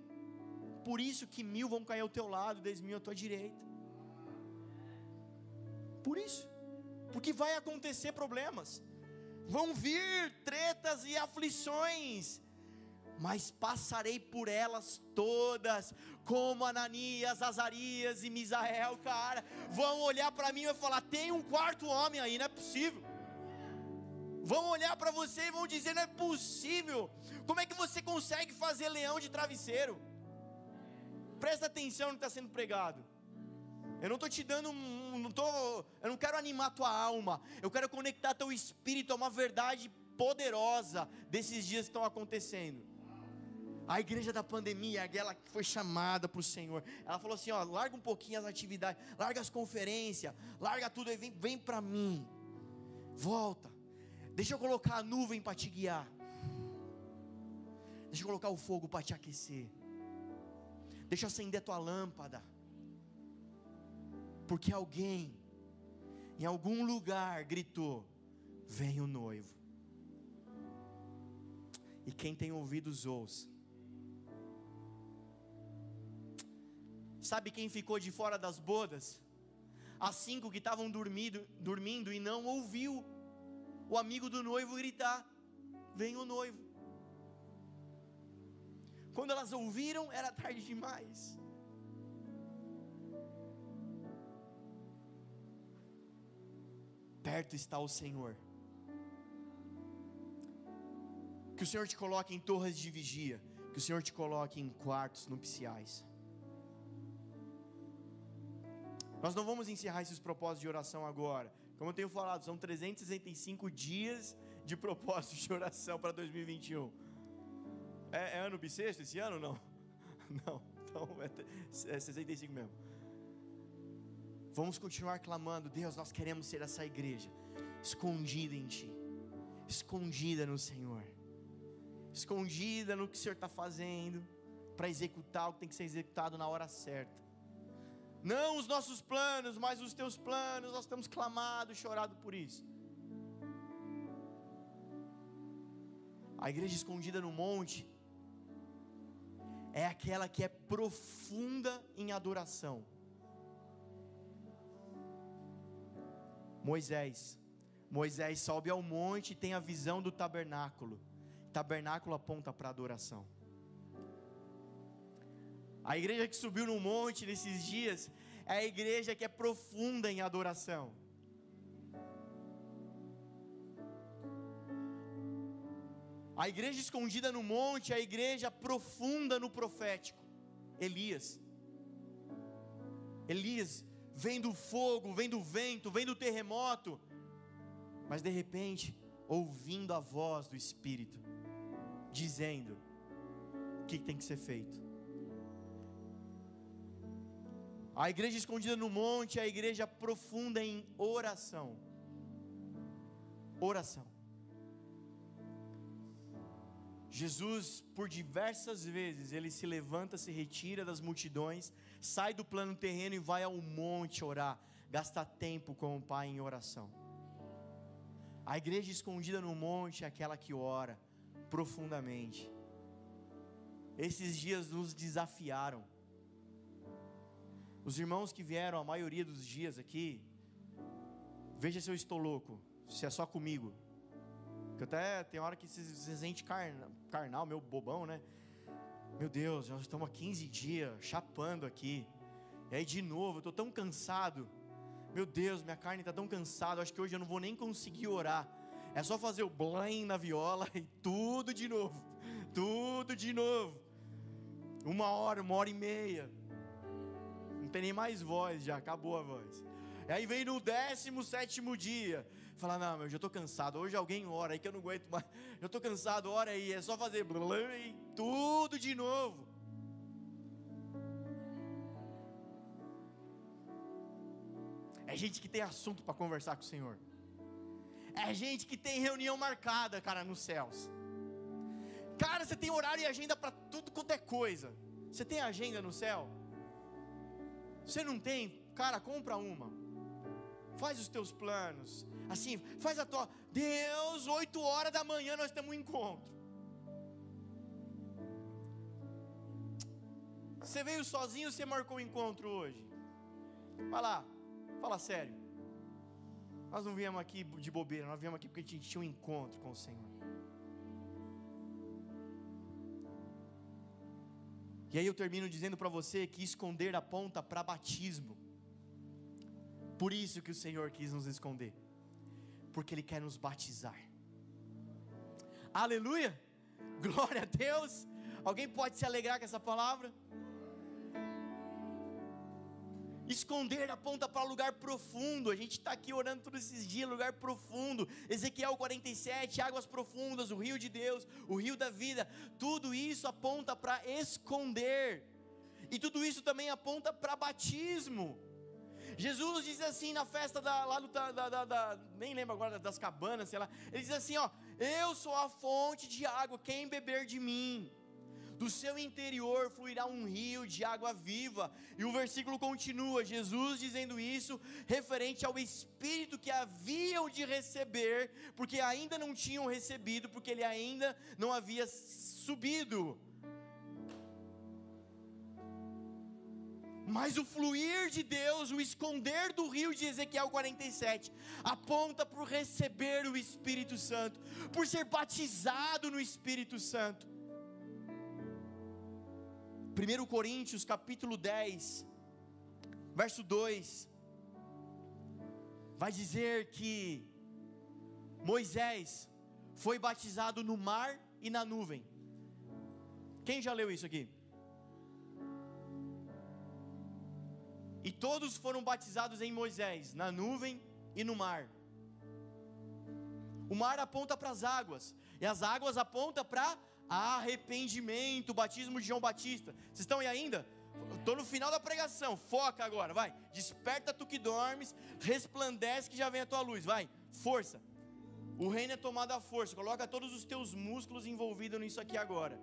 Por isso que mil vão cair ao teu lado, dez mil à tua direita. Por isso, porque vai acontecer problemas, vão vir tretas e aflições, mas passarei por elas todas, como Ananias, Azarias e Misael, cara, vão olhar para mim e falar: tem um quarto homem aí, não é possível vão olhar para você e vão dizer: não é possível. Como é que você consegue fazer leão de travesseiro? Presta atenção no que está sendo pregado. Eu não estou te dando não tô, eu não quero animar tua alma. Eu quero conectar teu espírito a uma verdade poderosa desses dias que estão acontecendo. A igreja da pandemia, aquela que foi chamada para o Senhor, ela falou assim: ó, larga um pouquinho as atividades, larga as conferências, larga tudo e vem, vem para mim. Volta. Deixa eu colocar a nuvem para te guiar. Deixa eu colocar o fogo para te aquecer. Deixa eu acender tua lâmpada. Porque alguém, em algum lugar, gritou: Vem o noivo. E quem tem ouvidos, ouça. Sabe quem ficou de fora das bodas? As cinco que estavam dormindo, dormindo e não ouviu o amigo do noivo gritar: Vem o noivo. Quando elas ouviram, era tarde demais. Perto está o Senhor. Que o Senhor te coloque em torres de vigia. Que o Senhor te coloque em quartos nupciais. Nós não vamos encerrar esses propósitos de oração agora. Como eu tenho falado, são 365 dias de propósito de oração para 2021. É, é ano bissexto esse ano não? Não, então é, é 65 mesmo. Vamos continuar clamando, Deus, nós queremos ser essa igreja, escondida em Ti, escondida no Senhor, escondida no que o Senhor está fazendo, para executar o que tem que ser executado na hora certa. Não os nossos planos, mas os teus planos. Nós temos clamado, chorado por isso. A igreja escondida no monte é aquela que é profunda em adoração. Moisés. Moisés sobe ao monte e tem a visão do tabernáculo. Tabernáculo aponta para adoração. A igreja que subiu no monte nesses dias é a igreja que é profunda em adoração. A igreja escondida no monte é a igreja profunda no profético. Elias. Elias vem do fogo, vem do vento, vem do terremoto, mas de repente, ouvindo a voz do Espírito, dizendo o que tem que ser feito. A igreja escondida no monte é a igreja profunda em oração. Oração. Jesus, por diversas vezes, ele se levanta, se retira das multidões, sai do plano terreno e vai ao monte orar, gasta tempo com o Pai em oração. A igreja escondida no monte é aquela que ora profundamente. Esses dias nos desafiaram. Os irmãos que vieram a maioria dos dias aqui, veja se eu estou louco, se é só comigo. Que até tem hora que se, se sente carna, carnal, meu bobão, né? Meu Deus, nós estamos há 15 dias chapando aqui. E aí de novo, eu estou tão cansado. Meu Deus, minha carne está tão cansada. Acho que hoje eu não vou nem conseguir orar. É só fazer o blim na viola e tudo de novo. Tudo de novo. Uma hora, uma hora e meia. Tem nem mais voz, já acabou a voz. E aí vem no décimo sétimo dia. Falar, não, meu, já estou cansado. Hoje alguém ora aí que eu não aguento mais. Eu estou cansado, ora aí. É só fazer tudo de novo. É gente que tem assunto para conversar com o Senhor. É gente que tem reunião marcada, cara, nos céus. Cara, você tem horário e agenda para tudo quanto é coisa. Você tem agenda no céu? Você não tem? Cara, compra uma. Faz os teus planos. Assim, faz a tua. Deus, 8 horas da manhã nós temos um encontro. Você veio sozinho, você marcou o um encontro hoje. Vai lá, fala sério. Nós não viemos aqui de bobeira, nós viemos aqui porque a gente tinha um encontro com o Senhor. E aí eu termino dizendo para você que esconder aponta para batismo. Por isso que o Senhor quis nos esconder porque Ele quer nos batizar. Aleluia! Glória a Deus! Alguém pode se alegrar com essa palavra? Esconder aponta para lugar profundo. A gente está aqui orando todos esses dias, lugar profundo. Ezequiel 47, águas profundas, o rio de Deus, o rio da vida. Tudo isso aponta para esconder. E tudo isso também aponta para batismo. Jesus diz assim na festa da, lá do, da, da, da, nem lembro agora das cabanas, sei lá. Ele diz assim: ó, eu sou a fonte de água, quem beber de mim, do seu interior fluirá um rio de água viva. E o versículo continua, Jesus dizendo isso, referente ao Espírito que haviam de receber, porque ainda não tinham recebido, porque ele ainda não havia subido. Mas o fluir de Deus, o esconder do rio de Ezequiel 47, aponta para receber o Espírito Santo, por ser batizado no Espírito Santo. 1 Coríntios capítulo 10, verso 2, vai dizer que Moisés foi batizado no mar e na nuvem. Quem já leu isso aqui? E todos foram batizados em Moisés, na nuvem e no mar. O mar aponta para as águas, e as águas apontam para arrependimento, batismo de João Batista. Vocês estão aí ainda? Estou no final da pregação, foca agora, vai. Desperta tu que dormes, resplandece que já vem a tua luz, vai. Força. O reino é tomado à força. Coloca todos os teus músculos envolvidos nisso aqui agora.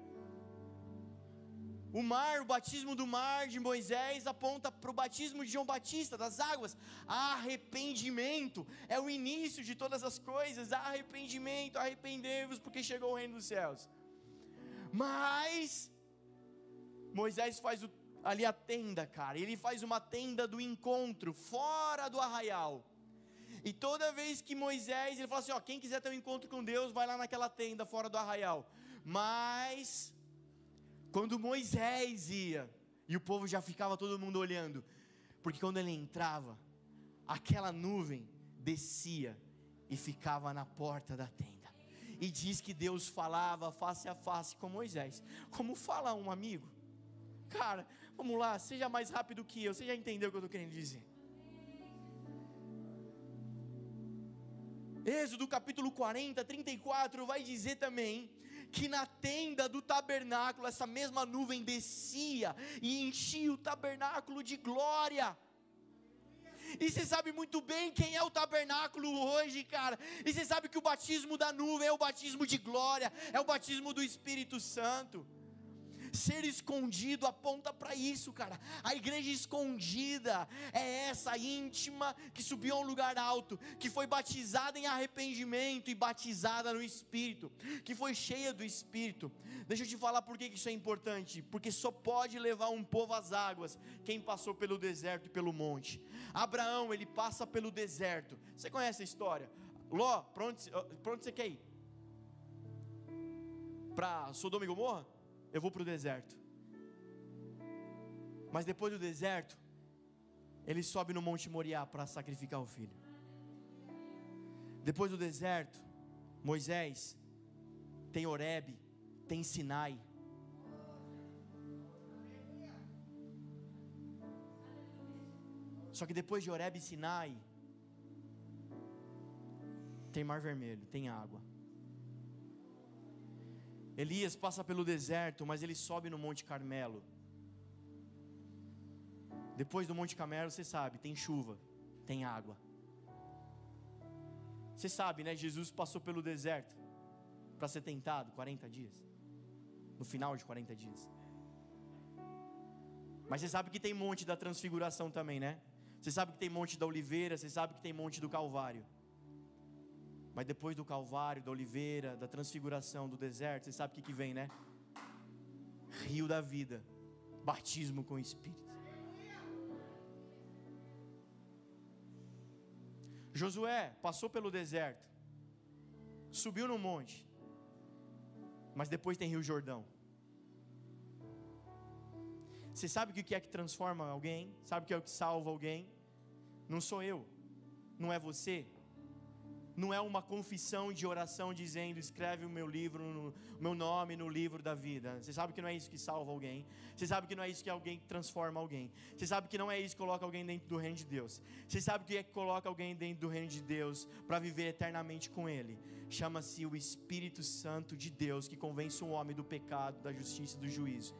O mar, o batismo do mar de Moisés aponta para o batismo de João Batista, das águas. Arrependimento é o início de todas as coisas. Arrependimento, arrependei-vos, porque chegou o reino dos céus. Mas Moisés faz o, ali a tenda, cara. Ele faz uma tenda do encontro, fora do arraial. E toda vez que Moisés, ele fala assim: ó, quem quiser ter um encontro com Deus, vai lá naquela tenda fora do arraial. Mas quando Moisés ia, e o povo já ficava todo mundo olhando, porque quando ele entrava, aquela nuvem descia e ficava na porta da tenda. E diz que Deus falava face a face com Moisés, como fala um amigo. Cara, vamos lá, seja mais rápido que eu, você já entendeu o que eu estou querendo dizer. Êxodo capítulo 40, 34 vai dizer também que na tenda do tabernáculo essa mesma nuvem descia e enchia o tabernáculo de glória. E você sabe muito bem quem é o tabernáculo hoje, cara. E você sabe que o batismo da nuvem é o batismo de glória, é o batismo do Espírito Santo. Ser escondido aponta para isso, cara. A igreja escondida é essa íntima que subiu a um lugar alto, que foi batizada em arrependimento e batizada no Espírito, que foi cheia do Espírito. Deixa eu te falar por que isso é importante. Porque só pode levar um povo às águas quem passou pelo deserto e pelo monte. Abraão, ele passa pelo deserto. Você conhece a história? Ló, para onde, você quer ir? Para Sodoma e Gomorra? Eu vou para o deserto. Mas depois do deserto, ele sobe no Monte Moriá para sacrificar o filho. Depois do deserto, Moisés tem Oreb, tem Sinai. Só que depois de Oreb e Sinai, tem Mar Vermelho, tem água. Elias passa pelo deserto, mas ele sobe no Monte Carmelo. Depois do Monte Carmelo, você sabe, tem chuva, tem água. Você sabe, né? Jesus passou pelo deserto para ser tentado 40 dias. No final de 40 dias. Mas você sabe que tem monte da transfiguração também, né? Você sabe que tem monte da oliveira, você sabe que tem monte do Calvário. Mas depois do Calvário, da Oliveira, da transfiguração, do deserto, você sabe o que, que vem, né? Rio da vida, batismo com o Espírito. Josué passou pelo deserto, subiu no monte, mas depois tem Rio Jordão. Você sabe o que é que transforma alguém? Sabe o que é o que salva alguém? Não sou eu, não é você, não é uma confissão de oração dizendo escreve o meu livro, o meu nome no livro da vida. Você sabe que não é isso que salva alguém. Você sabe que não é isso que alguém transforma alguém. Você sabe que não é isso que coloca alguém dentro do reino de Deus. Você sabe que é que coloca alguém dentro do reino de Deus para viver eternamente com Ele. Chama-se o Espírito Santo de Deus que convence o homem do pecado, da justiça e do juízo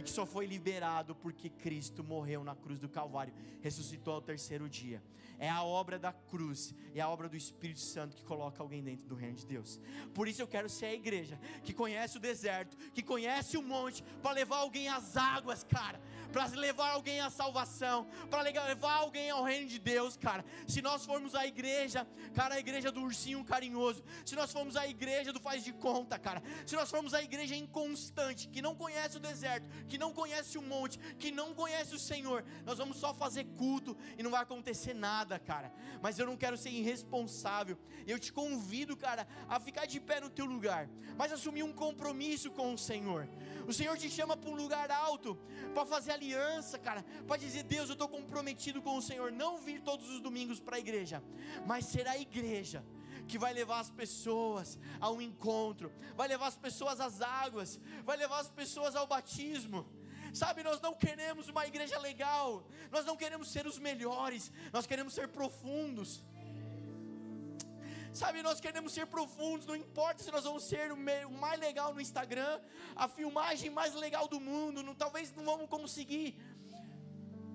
e que só foi liberado porque Cristo morreu na cruz do Calvário, ressuscitou ao terceiro dia. É a obra da cruz, é a obra do Espírito Santo que coloca alguém dentro do reino de Deus. Por isso eu quero ser a igreja que conhece o deserto, que conhece o monte, para levar alguém às águas, cara, para levar alguém à salvação, para levar alguém ao reino de Deus, cara. Se nós formos a igreja, cara, a igreja do ursinho carinhoso, se nós formos a igreja do faz de conta, cara, se nós formos a igreja inconstante, que não conhece o deserto, que não conhece o monte, que não conhece o Senhor, nós vamos só fazer culto e não vai acontecer nada, cara. Mas eu não quero ser irresponsável. Eu te convido, cara, a ficar de pé no teu lugar, mas assumir um compromisso com o Senhor. O Senhor te chama para um lugar alto, para fazer aliança, cara, para dizer: Deus, eu estou comprometido com o Senhor. Não vir todos os domingos para a igreja, mas ser a igreja que vai levar as pessoas a um encontro, vai levar as pessoas às águas, vai levar as pessoas ao batismo. Sabe, nós não queremos uma igreja legal, nós não queremos ser os melhores, nós queremos ser profundos. Sabe, nós queremos ser profundos, não importa se nós vamos ser o mais legal no Instagram, a filmagem mais legal do mundo, não, talvez não vamos conseguir.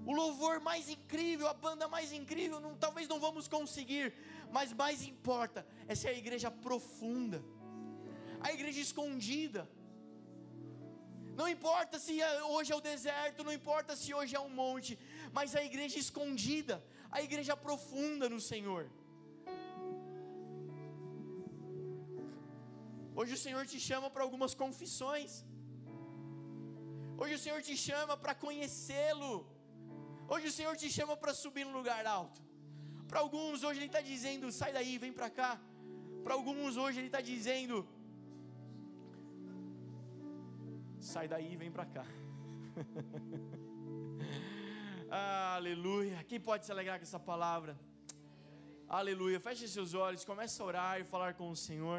O louvor mais incrível, a banda mais incrível, não, talvez não vamos conseguir, mas mais importa é ser a igreja profunda, a igreja escondida. Não importa se é, hoje é o deserto, não importa se hoje é um monte, mas a igreja escondida, a igreja profunda no Senhor. Hoje o Senhor te chama para algumas confissões. Hoje o Senhor te chama para conhecê-lo. Hoje o Senhor te chama para subir no lugar alto. Para alguns hoje Ele está dizendo: sai daí, vem para cá. Para alguns hoje Ele está dizendo: sai daí e vem para cá. Aleluia. Quem pode se alegrar com essa palavra? Aleluia. Feche seus olhos, comece a orar e falar com o Senhor.